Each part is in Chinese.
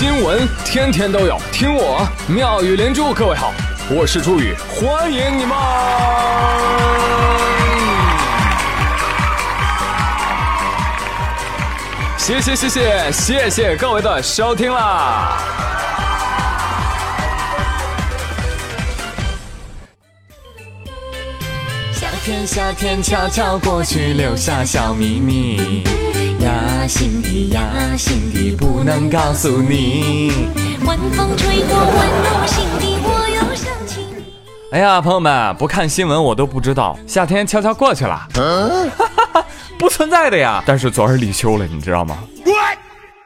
新闻天天都有，听我妙语连珠。各位好，我是朱宇，欢迎你们！谢谢谢谢谢谢各位的收听啦！夏天，夏天悄悄过去，留下小秘密。呀，心底呀，心底不能告诉你。晚风吹过，温暖心底，我又想起你。哎呀，朋友们，不看新闻我都不知道，夏天悄悄过去了，不存在的呀。但是昨儿立秋了，你知道吗？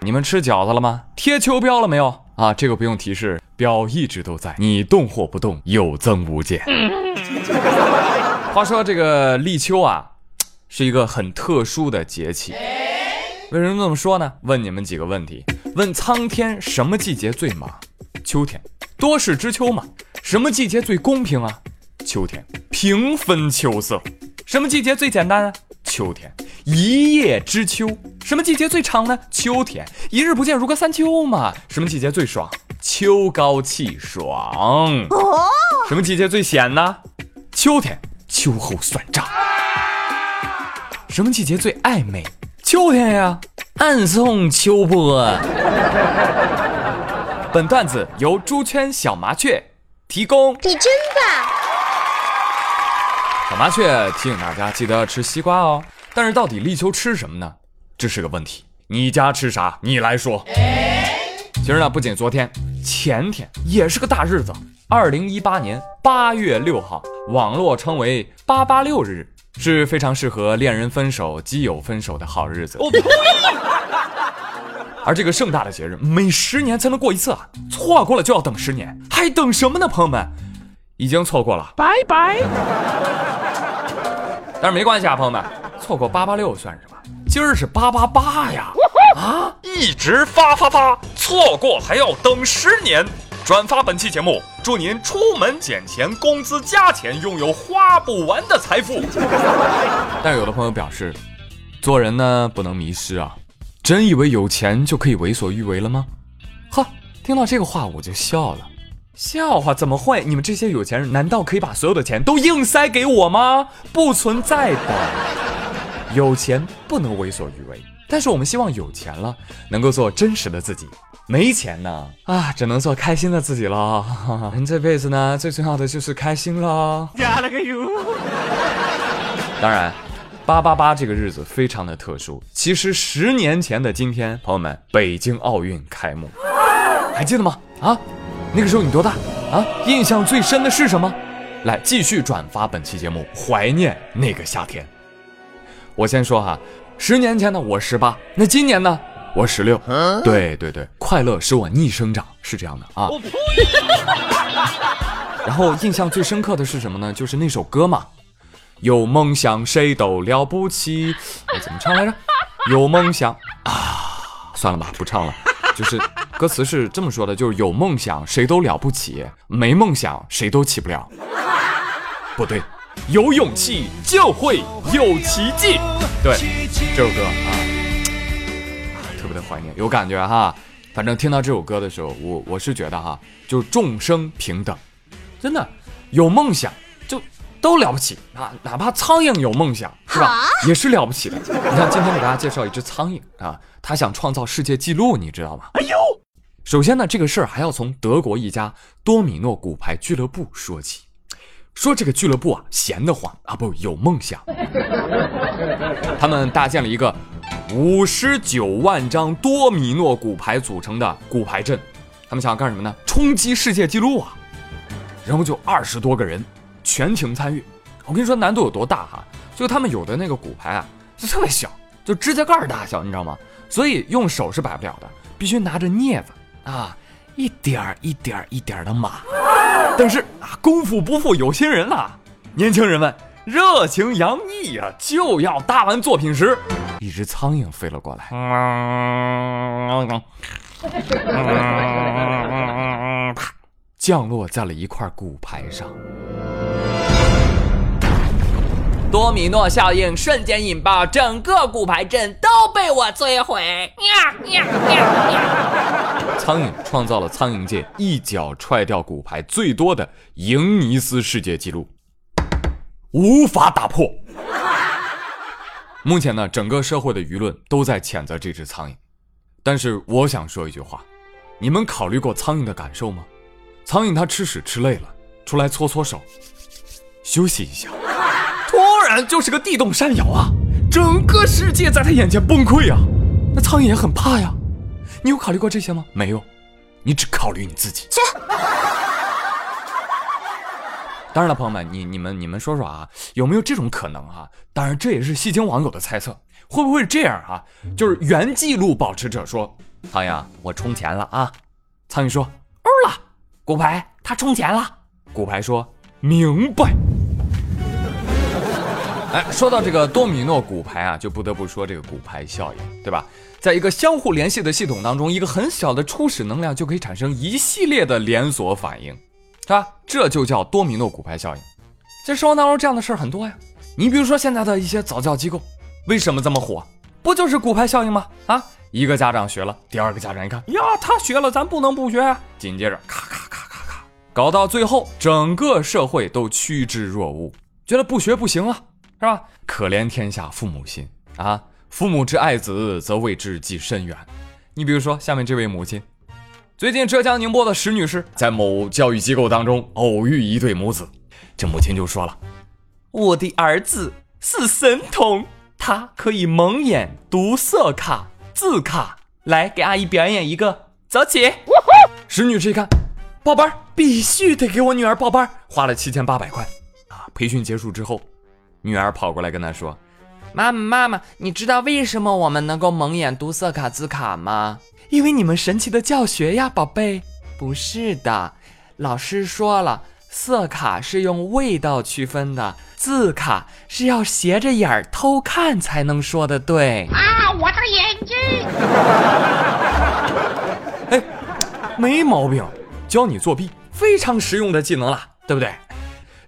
你们吃饺子了吗？贴秋膘了没有？啊，这个不用提示，膘一直都在，你动或不动，有增无减。话说这个立秋啊，是一个很特殊的节气。为什么这么说呢？问你们几个问题：问苍天什么季节最忙？秋天，多事之秋嘛。什么季节最公平啊？秋天，平分秋色。什么季节最简单啊？秋天，一叶知秋。什么季节最长呢？秋天，一日不见如隔三秋嘛。什么季节最爽？秋高气爽。哦什么季节最险呢？秋天，秋后算账。什么季节最暧昧？秋天呀，暗送秋波。本段子由猪圈小麻雀提供。你真棒！小麻雀提醒大家记得吃西瓜哦。但是到底立秋吃什么呢？这是个问题。你家吃啥？你来说。其实呢，不仅昨天，前天也是个大日子。二零一八年八月六号，网络称为“八八六日”，是非常适合恋人分手、基友分手的好日子。而这个盛大的节日，每十年才能过一次啊！错过了就要等十年，还等什么呢？朋友们，已经错过了，拜拜。但是没关系啊，朋友们，错过八八六算什么？今儿是八八八呀！啊，一直发发发，错过还要等十年。转发本期节目，祝您出门捡钱，工资加钱，拥有花不完的财富。但有的朋友表示，做人呢不能迷失啊。真以为有钱就可以为所欲为了吗？呵，听到这个话我就笑了。笑话怎么会？你们这些有钱人难道可以把所有的钱都硬塞给我吗？不存在的。有钱不能为所欲为，但是我们希望有钱了能够做真实的自己。没钱呢啊，只能做开心的自己了。人这辈子呢，最重要的就是开心了。加了个油。当然。八八八这个日子非常的特殊。其实十年前的今天，朋友们，北京奥运开幕，还记得吗？啊，那个时候你多大？啊，印象最深的是什么？来，继续转发本期节目，怀念那个夏天。我先说哈，十年前呢，我十八，那今年呢，我十六。对对对，快乐使我逆生长，是这样的啊。然后印象最深刻的是什么呢？就是那首歌嘛。有梦想谁都了不起，哎，怎么唱来着？有梦想啊，算了吧，不唱了。就是歌词是这么说的，就是有梦想谁都了不起，没梦想谁都起不了。不对，有勇气就会有奇迹。对，这首歌啊，怀念，有感觉哈。反正听到这首歌的时候，我我是觉得哈，就是众生平等，真的有梦想就。都了不起啊！哪怕苍蝇有梦想，是吧？也是了不起的。你看，今天给大家介绍一只苍蝇啊，它想创造世界纪录，你知道吗？哎呦！首先呢，这个事儿还要从德国一家多米诺骨牌俱乐部说起。说这个俱乐部啊，闲得慌啊，不有梦想。他们搭建了一个五十九万张多米诺骨牌组成的骨牌阵，他们想干什么呢？冲击世界纪录啊！然后就二十多个人。全情参与，我跟你说难度有多大哈？就他们有的那个骨牌啊，就特别小，就指甲盖大小，你知道吗？所以用手是摆不了的，必须拿着镊子啊，一点儿一点儿一点儿的码。但是啊，功夫不负有心人啊，年轻人们热情洋溢啊，就要搭完作品时，一只苍蝇飞了过来，啪，降落在了一块骨牌上。多米诺效应瞬间引爆，整个骨牌阵都被我摧毁！呀呀呀呀！苍蝇创造了苍蝇界一脚踹掉骨牌最多的赢尼斯世界纪录，无法打破。目前呢，整个社会的舆论都在谴责这只苍蝇，但是我想说一句话：你们考虑过苍蝇的感受吗？苍蝇它吃屎吃累了，出来搓搓手，休息一下，突然就是个地动山摇啊，整个世界在它眼前崩溃啊！那苍蝇也很怕呀。你有考虑过这些吗？没有，你只考虑你自己。当然了，朋友们，你你们你们说说啊，有没有这种可能啊？当然，这也是戏精网友的猜测，会不会是这样啊？就是原记录保持者说：“苍蝇，我充钱了啊。”苍蝇说：“欧了。”骨牌他充钱了。骨牌说：“明白。”哎，说到这个多米诺骨牌啊，就不得不说这个骨牌效应，对吧？在一个相互联系的系统当中，一个很小的初始能量就可以产生一系列的连锁反应。是吧？这就叫多米诺骨牌效应。在生活当中，这样的事儿很多呀。你比如说现在的一些早教机构，为什么这么火？不就是骨牌效应吗？啊，一个家长学了，第二个家长一看，呀，他学了，咱不能不学啊。紧接着，咔咔咔咔咔，搞到最后，整个社会都趋之若鹜，觉得不学不行啊，是吧？可怜天下父母心啊！父母之爱子，则为之计深远。你比如说下面这位母亲。最近，浙江宁波的石女士在某教育机构当中偶遇一对母子，这母亲就说了：“我的儿子是神童，他可以蒙眼读色卡、字卡。来，给阿姨表演一个，走起！”石女士一看，报班，必须得给我女儿报班，花了七千八百块。啊，培训结束之后，女儿跑过来跟她说：“妈妈，妈妈，你知道为什么我们能够蒙眼读色卡、字卡吗？”因为你们神奇的教学呀，宝贝。不是的，老师说了，色卡是用味道区分的，字卡是要斜着眼儿偷看才能说的对。啊，我的眼睛！哎，没毛病，教你作弊，非常实用的技能了，对不对？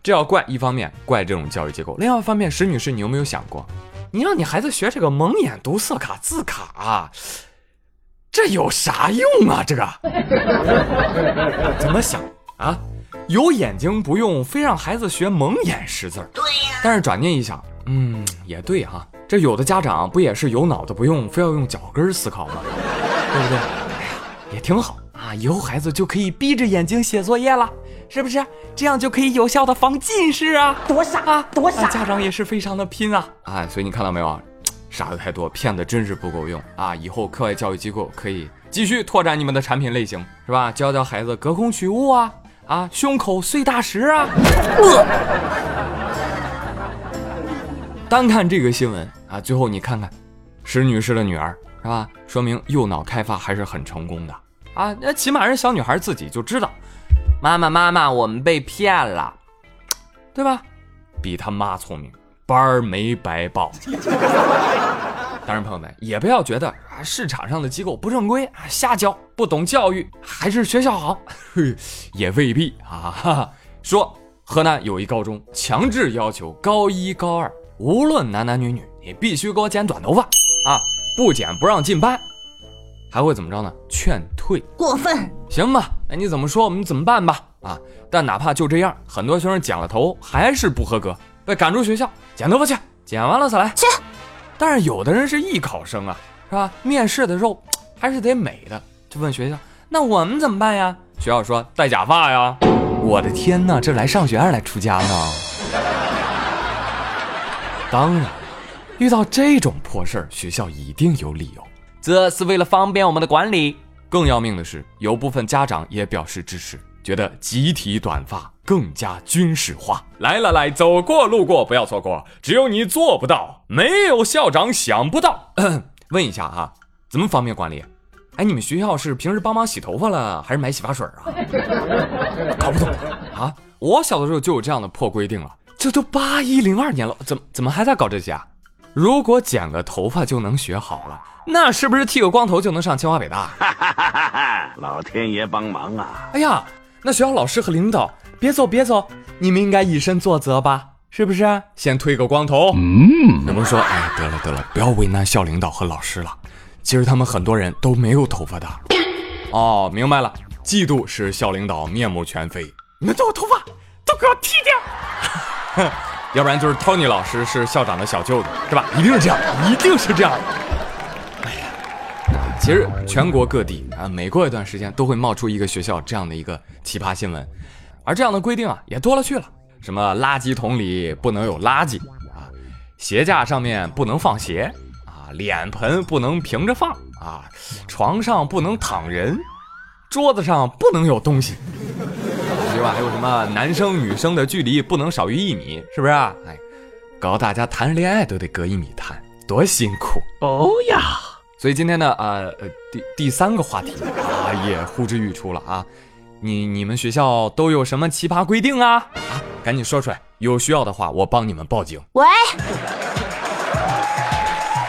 这要怪一方面怪这种教育机构，另外一方面，石女士，你有没有想过，你让你孩子学这个蒙眼读色卡、字卡？这有啥用啊？这个怎么想啊？有眼睛不用，非让孩子学蒙眼识字儿。对呀。但是转念一想，嗯，也对哈。这有的家长不也是有脑子不用，非要用脚跟思考吗？对不对？哎呀，也挺好啊。以后孩子就可以闭着眼睛写作业了，是不是？这样就可以有效的防近视啊。多傻啊！多傻！家长也是非常的拼啊。哎，所以你看到没有？傻的太多，骗的真是不够用啊！以后课外教育机构可以继续拓展你们的产品类型，是吧？教教孩子隔空取物啊，啊，胸口碎大石啊。单看这个新闻啊，最后你看看，石女士的女儿是吧？说明右脑开发还是很成功的啊！那起码人小女孩自己就知道，妈妈妈妈，我们被骗了，对吧？比他妈聪明。班儿没白报，当然，朋友们也不要觉得啊，市场上的机构不正规啊，瞎教，不懂教育，还是学校好，也未必啊。说河南有一高中强制要求高一高二无论男男女女，你必须给我剪短头发啊，不剪不让进班，还会怎么着呢？劝退，过分，行吧？那你怎么说我们怎么办吧？啊，但哪怕就这样，很多学生剪了头还是不合格。被赶出学校，剪头发去，剪完了再来。去。但是有的人是艺考生啊，是吧？面试的时候还是得美的，就问学校，那我们怎么办呀？学校说戴假发呀。我的天哪，这来上学还是来出家呢？当然，遇到这种破事儿，学校一定有理由，这是为了方便我们的管理。更要命的是，有部分家长也表示支持。觉得集体短发更加军事化。来来来，走过路过不要错过，只有你做不到，没有校长想不到。问一下啊，怎么方便管理？哎，你们学校是平时帮忙洗头发了，还是买洗发水啊？搞不懂啊！我小的时候就有这样的破规定了，这都八一零二年了，怎么怎么还在搞这些啊？如果剪个头发就能学好了，那是不是剃个光头就能上清华北大？老天爷帮忙啊！哎呀！那学校老师和领导，别走别走，你们应该以身作则吧？是不是？先推个光头。嗯，能不能说，哎，得了得了，不要为难校领导和老师了。其实他们很多人都没有头发的。哦，明白了，嫉妒使校领导面目全非。你们都有头发，都给我剃掉！要不然就是 Tony 老师是校长的小舅子，是吧？一定是这样，一定是这样。哎呀，其实全国各地啊，每过一段时间都会冒出一个学校这样的一个奇葩新闻，而这样的规定啊也多了去了。什么垃圾桶里不能有垃圾啊，鞋架上面不能放鞋啊，脸盆不能平着放啊，床上不能躺人，桌子上不能有东西。对吧？还有什么男生女生的距离不能少于一米，是不是啊？哎，搞大家谈恋爱都得隔一米谈，多辛苦哦呀！所以今天呢，呃呃，第第三个话题啊，也呼之欲出了啊。你你们学校都有什么奇葩规定啊？啊，赶紧说出来，有需要的话我帮你们报警。喂，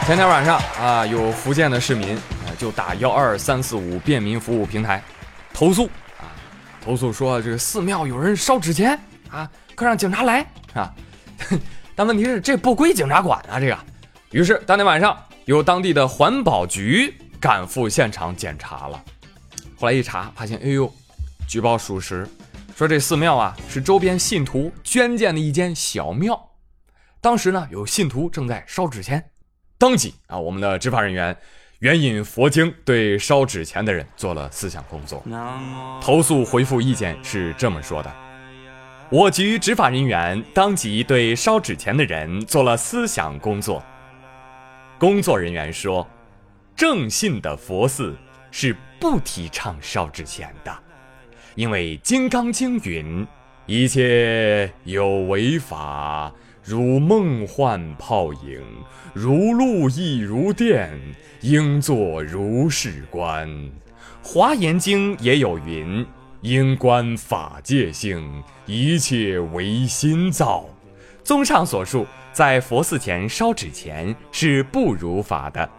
前天晚上啊，有福建的市民啊就打幺二三四五便民服务平台投诉啊。投诉说这个寺庙有人烧纸钱啊，快让警察来啊！但问题是这不归警察管啊，这个。于是当天晚上，由当地的环保局赶赴现场检查了。后来一查，发现哎呦，举报属实，说这寺庙啊是周边信徒捐建的一间小庙。当时呢，有信徒正在烧纸钱，当即啊，我们的执法人员。援引佛经对烧纸钱的人做了思想工作。投诉回复意见是这么说的：我局执法人员当即对烧纸钱的人做了思想工作。工作人员说，正信的佛寺是不提倡烧纸钱的，因为《金刚经》云：一切有为法，如梦幻泡影，如露亦如电。应作如是观，《华严经》也有云：“应观法界性，一切唯心造。”综上所述，在佛寺前烧纸钱是不如法的。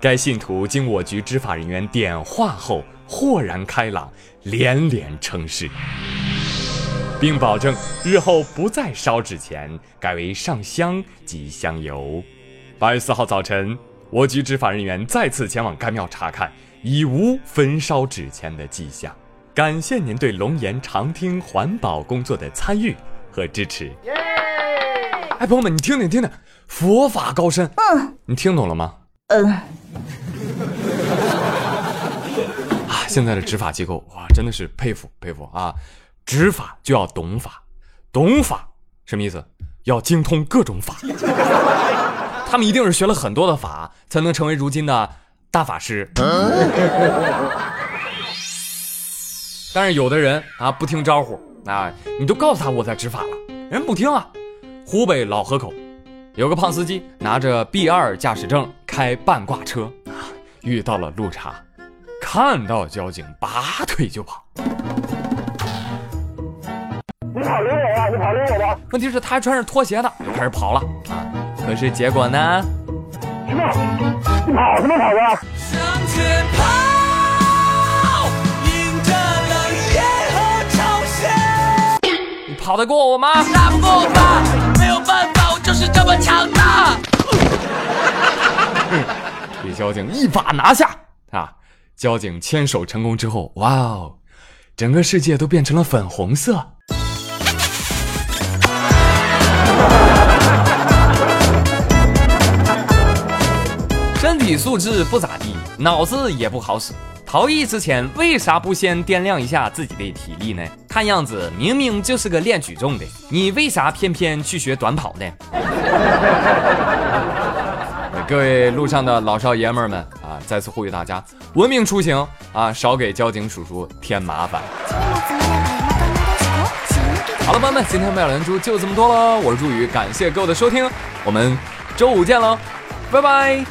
该信徒经我局执法人员点化后，豁然开朗，连连称是，并保证日后不再烧纸钱，改为上香及香油。八月四号早晨。我局执法人员再次前往该庙查看，已无焚烧纸钱的迹象。感谢您对龙岩长汀环保工作的参与和支持。哎，朋友们，你听听听听，佛法高深。嗯，你听懂了吗？嗯。现在的执法机构哇，真的是佩服佩服啊！执法就要懂法，懂法什么意思？要精通各种法。他们一定是学了很多的法，才能成为如今的大法师。但是有的人啊不听招呼啊，你都告诉他我在执法了，人不听啊。湖北老河口有个胖司机拿着 B 二驾驶证开半挂车，遇到了路查，看到交警拔腿就跑。你跑赢我吧，你跑赢我吧。问题是他还穿着拖鞋呢，就开始跑了啊。可是结果呢？你跑什么跑啊？你跑得过我吗？打不过吧？没有办法，我就是这么强大。被交警一把拿下啊！交警牵手成功之后，哇哦，整个世界都变成了粉红色。身体素质不咋地，脑子也不好使。逃逸之前为啥不先掂量一下自己的体力呢？看样子明明就是个练举重的，你为啥偏偏去学短跑呢？各位路上的老少爷们们啊，再次呼吁大家文明出行啊少给交警叔叔添麻烦。好了朋友们今天妙小蓝猪就这么多喽我是朱宇感谢各位的收听我们周五见喽拜拜。